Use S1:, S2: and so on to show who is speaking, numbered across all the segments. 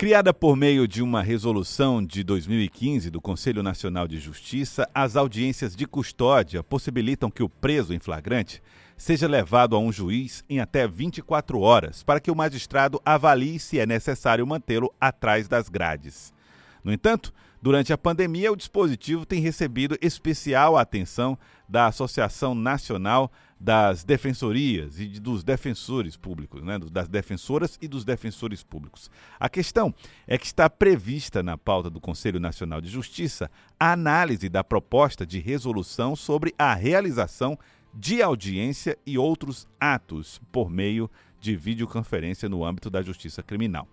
S1: Criada por meio de uma resolução de 2015 do Conselho Nacional de Justiça, as audiências de custódia possibilitam que o preso em flagrante seja levado a um juiz em até 24 horas para que o magistrado avalie se é necessário mantê-lo atrás das grades. No entanto, durante a pandemia, o dispositivo tem recebido especial atenção da Associação Nacional das defensorias e dos defensores públicos, né? das defensoras e dos defensores públicos. A questão é que está prevista na pauta do Conselho Nacional de Justiça a análise da proposta de resolução sobre a realização de audiência e outros atos por meio de videoconferência no âmbito da justiça criminal.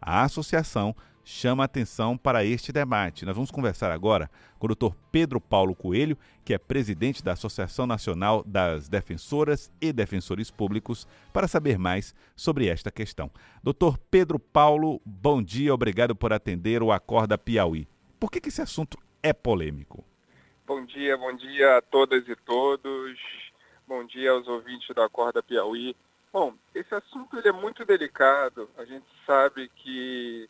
S1: A associação chama atenção para este debate. Nós vamos conversar agora com o Dr. Pedro Paulo Coelho, que é presidente da Associação Nacional das Defensoras e Defensores Públicos, para saber mais sobre esta questão. Dr. Pedro Paulo, bom dia, obrigado por atender o Acorda Piauí. Por que, que esse assunto é polêmico?
S2: Bom dia, bom dia a todas e todos. Bom dia aos ouvintes da Acorda Piauí. Bom, esse assunto ele é muito delicado. A gente sabe que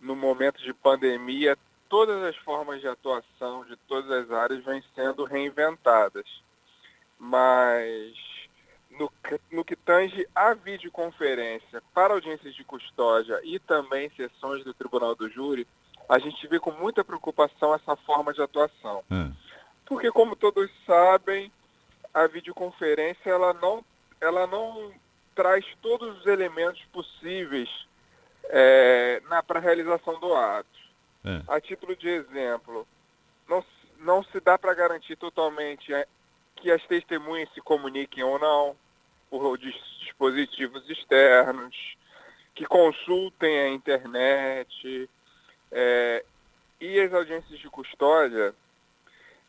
S2: no momento de pandemia, todas as formas de atuação de todas as áreas vêm sendo reinventadas. Mas no, no que tange a videoconferência para audiências de custódia e também sessões do Tribunal do Júri, a gente vê com muita preocupação essa forma de atuação. Hum. Porque, como todos sabem, a videoconferência ela não, ela não traz todos os elementos possíveis é, para a realização do ato. É. A título de exemplo, não, não se dá para garantir totalmente é, que as testemunhas se comuniquem ou não por dispositivos externos, que consultem a internet. É, e as audiências de custódia,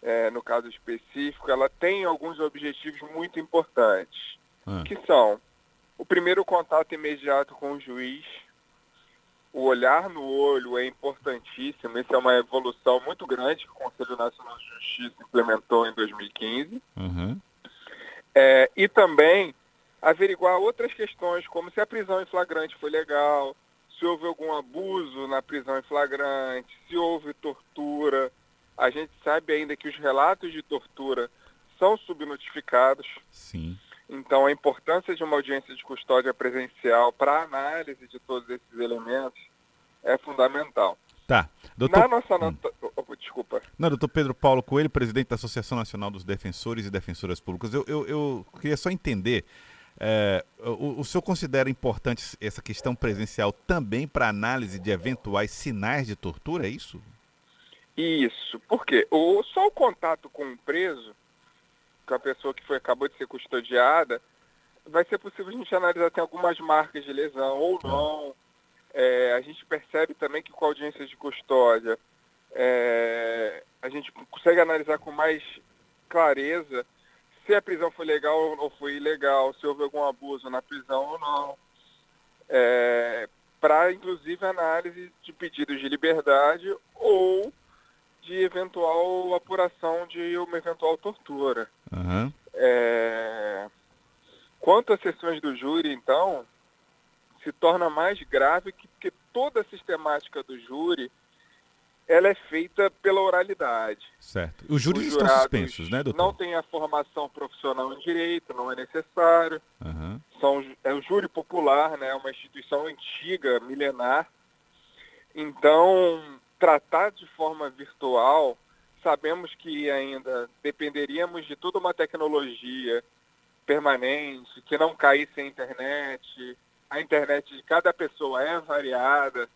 S2: é, no caso específico, ela tem alguns objetivos muito importantes, ah. que são o primeiro contato imediato com o juiz, o olhar no olho é importantíssimo. Isso é uma evolução muito grande que o Conselho Nacional de Justiça implementou em 2015. Uhum. É, e também averiguar outras questões, como se a prisão em flagrante foi legal, se houve algum abuso na prisão em flagrante, se houve tortura. A gente sabe ainda que os relatos de tortura são subnotificados.
S1: Sim.
S2: Então, a importância de uma audiência de custódia presencial para análise de todos esses elementos é fundamental.
S1: Tá.
S2: Doutor... Na nossa hum. nota... Oh, desculpa.
S1: Não, doutor Pedro Paulo Coelho, presidente da Associação Nacional dos Defensores e Defensoras Públicas. Eu, eu, eu queria só entender, é, o, o senhor considera importante essa questão presencial também para análise de eventuais sinais de tortura, é isso?
S2: Isso, porque o, só o contato com o preso com a pessoa que foi, acabou de ser custodiada, vai ser possível a gente analisar se tem algumas marcas de lesão ou não. É, a gente percebe também que com a audiência de custódia, é, a gente consegue analisar com mais clareza se a prisão foi legal ou foi ilegal, se houve algum abuso na prisão ou não. É, para inclusive análise de pedidos de liberdade ou eventual apuração de uma eventual tortura. Uhum. É... Quanto às sessões do júri, então, se torna mais grave que, porque toda a sistemática do júri ela é feita pela oralidade.
S1: Certo. Os júris Os estão suspensos, né, doutor?
S2: Não tem a formação profissional em direito, não é necessário. Uhum. São, é o júri popular, né, é uma instituição antiga, milenar. Então, tratar de forma virtual, sabemos que ainda dependeríamos de toda uma tecnologia permanente, que não caísse a internet. A internet de cada pessoa é variada.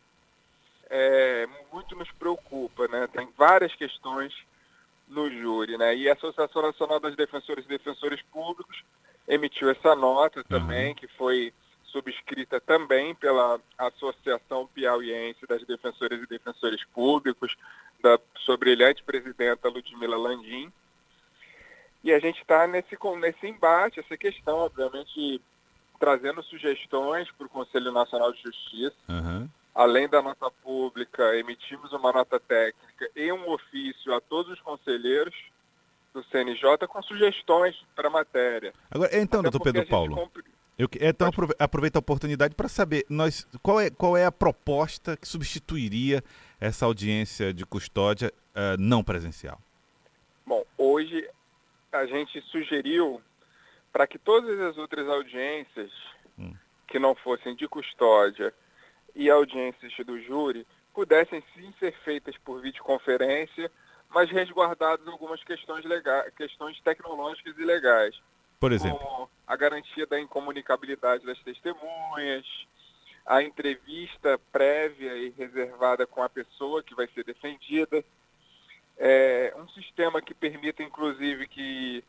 S2: É, muito nos preocupa, né? Tem várias questões no júri, né? E a Associação Nacional das Defensoras e Defensores Públicos emitiu essa nota também, uhum. que foi subscrita também pela Associação Piauiense das Defensoras e Defensores Públicos, da sua brilhante presidenta Ludmila Landim. E a gente está nesse, nesse embate, essa questão, obviamente, trazendo sugestões para o Conselho Nacional de Justiça. Uhum. Além da nota pública, emitimos uma nota técnica e um ofício a todos os conselheiros do CNJ com sugestões para a matéria.
S1: Agora, então, Até doutor Pedro Paulo. Eu, então aproveita a oportunidade para saber nós, qual, é, qual é a proposta que substituiria essa audiência de custódia uh, não presencial.
S2: Bom, hoje a gente sugeriu para que todas as outras audiências hum. que não fossem de custódia e audiências do júri pudessem sim ser feitas por videoconferência, mas resguardadas algumas questões legais, questões tecnológicas e legais.
S1: Por exemplo,
S2: a garantia da incomunicabilidade das testemunhas, a entrevista prévia e reservada com a pessoa que vai ser defendida, é, um sistema que permita, inclusive, que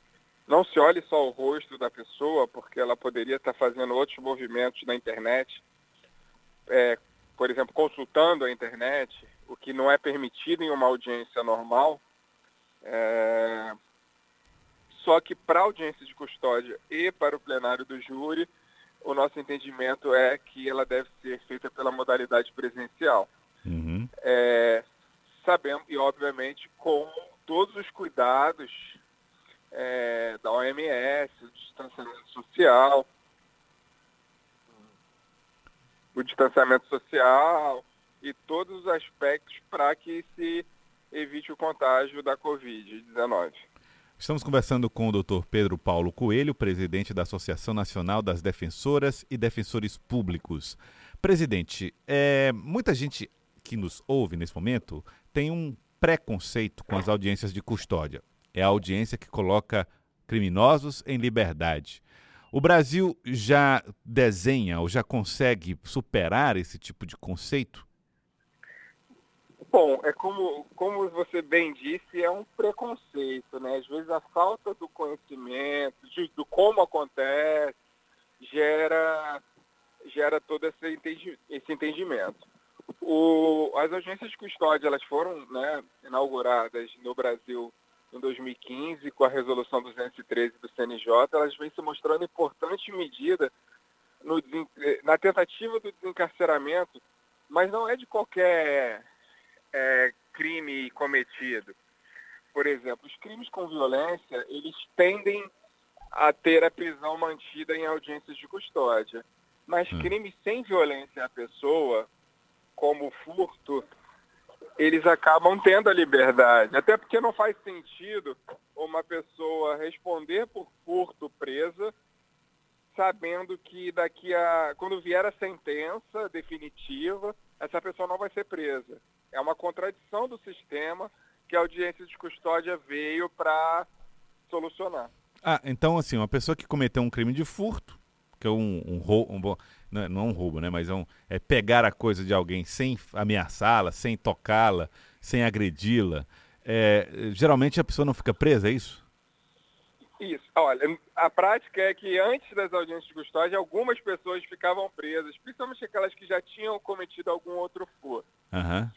S2: não se olhe só o rosto da pessoa, porque ela poderia estar fazendo outros movimentos na internet, é, por exemplo, consultando a internet, o que não é permitido em uma audiência normal. É, só que para a audiência de custódia e para o plenário do júri, o nosso entendimento é que ela deve ser feita pela modalidade presencial. Uhum. É, sabemos, e obviamente com todos os cuidados é, da OMS, o distanciamento social, o distanciamento social e todos os aspectos para que se evite o contágio da Covid-19.
S1: Estamos conversando com o Dr. Pedro Paulo Coelho, presidente da Associação Nacional das Defensoras e Defensores Públicos. Presidente, é, muita gente que nos ouve nesse momento tem um preconceito com as audiências de custódia. É a audiência que coloca criminosos em liberdade. O Brasil já desenha ou já consegue superar esse tipo de conceito?
S2: Bom, é como, como você bem disse, é um preconceito, né? Às vezes a falta do conhecimento, de, do como acontece, gera, gera todo esse, entendi, esse entendimento. O, as agências de custódia elas foram né, inauguradas no Brasil em 2015 com a resolução 213 do CNJ, elas vêm se mostrando importante medida no, na tentativa do desencarceramento, mas não é de qualquer é, crime cometido. Por exemplo, os crimes com violência, eles tendem a ter a prisão mantida em audiências de custódia. Mas hum. crimes sem violência à pessoa, como furto, eles acabam tendo a liberdade. Até porque não faz sentido uma pessoa responder por furto presa, sabendo que daqui a. quando vier a sentença definitiva, essa pessoa não vai ser presa. É uma contradição do sistema que a audiência de custódia veio para solucionar.
S1: Ah, então assim, uma pessoa que cometeu um crime de furto, que é um, um, um, um não, é, não é um roubo, né? Mas é, um, é pegar a coisa de alguém sem ameaçá-la, sem tocá-la, sem agredi-la. É, geralmente a pessoa não fica presa, é isso?
S2: Isso. Olha, a prática é que antes das audiências de custódia, algumas pessoas ficavam presas, principalmente aquelas que já tinham cometido algum outro furto. Uhum.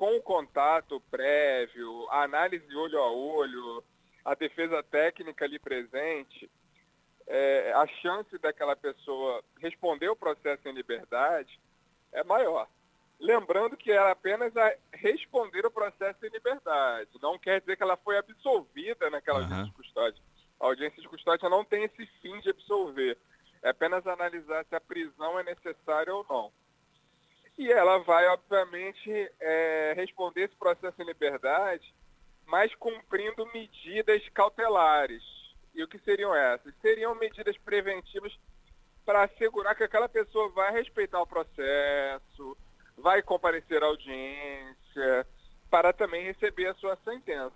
S2: Com o contato prévio, a análise olho a olho, a defesa técnica ali presente, é, a chance daquela pessoa responder o processo em liberdade é maior. Lembrando que era apenas a responder o processo em liberdade. Não quer dizer que ela foi absolvida naquela uhum. audiência de custódia. A audiência de custódia não tem esse fim de absolver. É apenas analisar se a prisão é necessária ou não. E ela vai, obviamente, é, responder esse processo em liberdade, mas cumprindo medidas cautelares e o que seriam essas? Seriam medidas preventivas para assegurar que aquela pessoa vai respeitar o processo, vai comparecer à audiência, para também receber a sua sentença.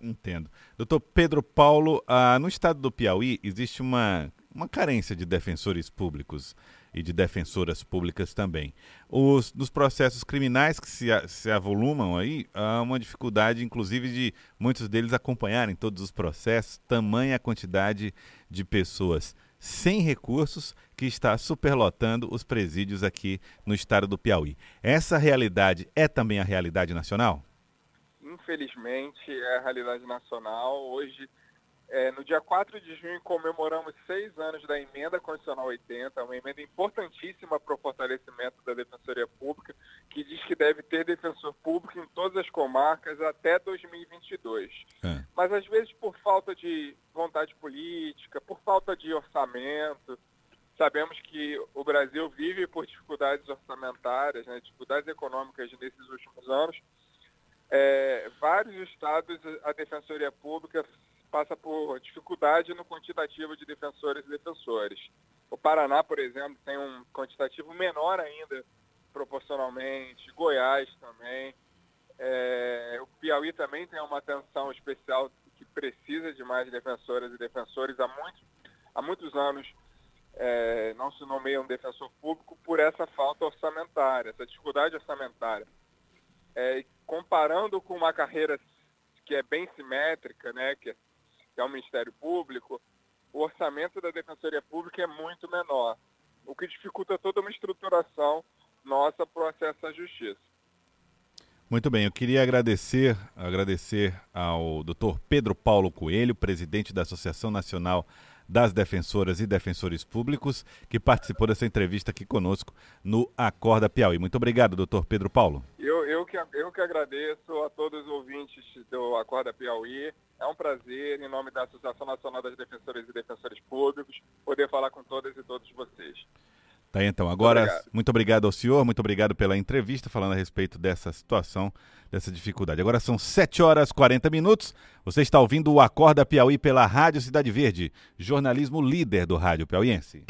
S1: Entendo. Doutor Pedro Paulo, ah, no estado do Piauí existe uma, uma carência de defensores públicos e de defensoras públicas também. Os, nos processos criminais que se, se avolumam aí, há uma dificuldade, inclusive, de muitos deles acompanharem todos os processos, tamanha a quantidade de pessoas sem recursos que está superlotando os presídios aqui no estado do Piauí. Essa realidade é também a realidade nacional?
S2: Infelizmente, é a realidade nacional. Hoje,
S3: É, no dia 4 de junho comemoramos seis anos da emenda constitucional 80, uma emenda importantíssima para o fortalecimento da defensoria pública, que diz que deve ter defensor público em todas as comarcas até 2022. É. Mas às vezes por falta de vontade política, por falta de orçamento, sabemos que o Brasil vive por dificuldades orçamentárias, né, dificuldades econômicas nesses últimos anos. É, vários estados a defensoria pública passa por dificuldade no quantitativo de defensores e defensores. O Paraná, por exemplo, tem um quantitativo menor ainda proporcionalmente, Goiás também. É, o Piauí também tem uma atenção especial que precisa de mais defensoras e defensores. Há, muito, há muitos anos é, não se nomeia um defensor público por essa falta orçamentária, essa dificuldade orçamentária. É, comparando com uma carreira que é bem simétrica, né, que é que é o Ministério Público, o orçamento da Defensoria Pública é muito menor, o que dificulta toda uma estruturação nossa para o acesso à justiça.
S1: Muito bem, eu queria agradecer, agradecer ao Dr. Pedro Paulo Coelho, presidente da Associação Nacional das Defensoras e Defensores Públicos, que participou dessa entrevista aqui conosco no Acorda Piauí. Muito obrigado, doutor Pedro Paulo.
S3: Eu, que, eu que agradeço a todos os ouvintes do Acorda Piauí. É um prazer, em nome da Associação Nacional das Defensoras e Defensores Públicos, poder falar com todas e todos vocês.
S1: Tá então. Agora, muito obrigado. muito obrigado ao senhor, muito obrigado pela entrevista, falando a respeito dessa situação, dessa dificuldade. Agora são 7 horas e 40 minutos. Você está ouvindo o Acorda Piauí pela Rádio Cidade Verde, jornalismo líder do rádio piauiense.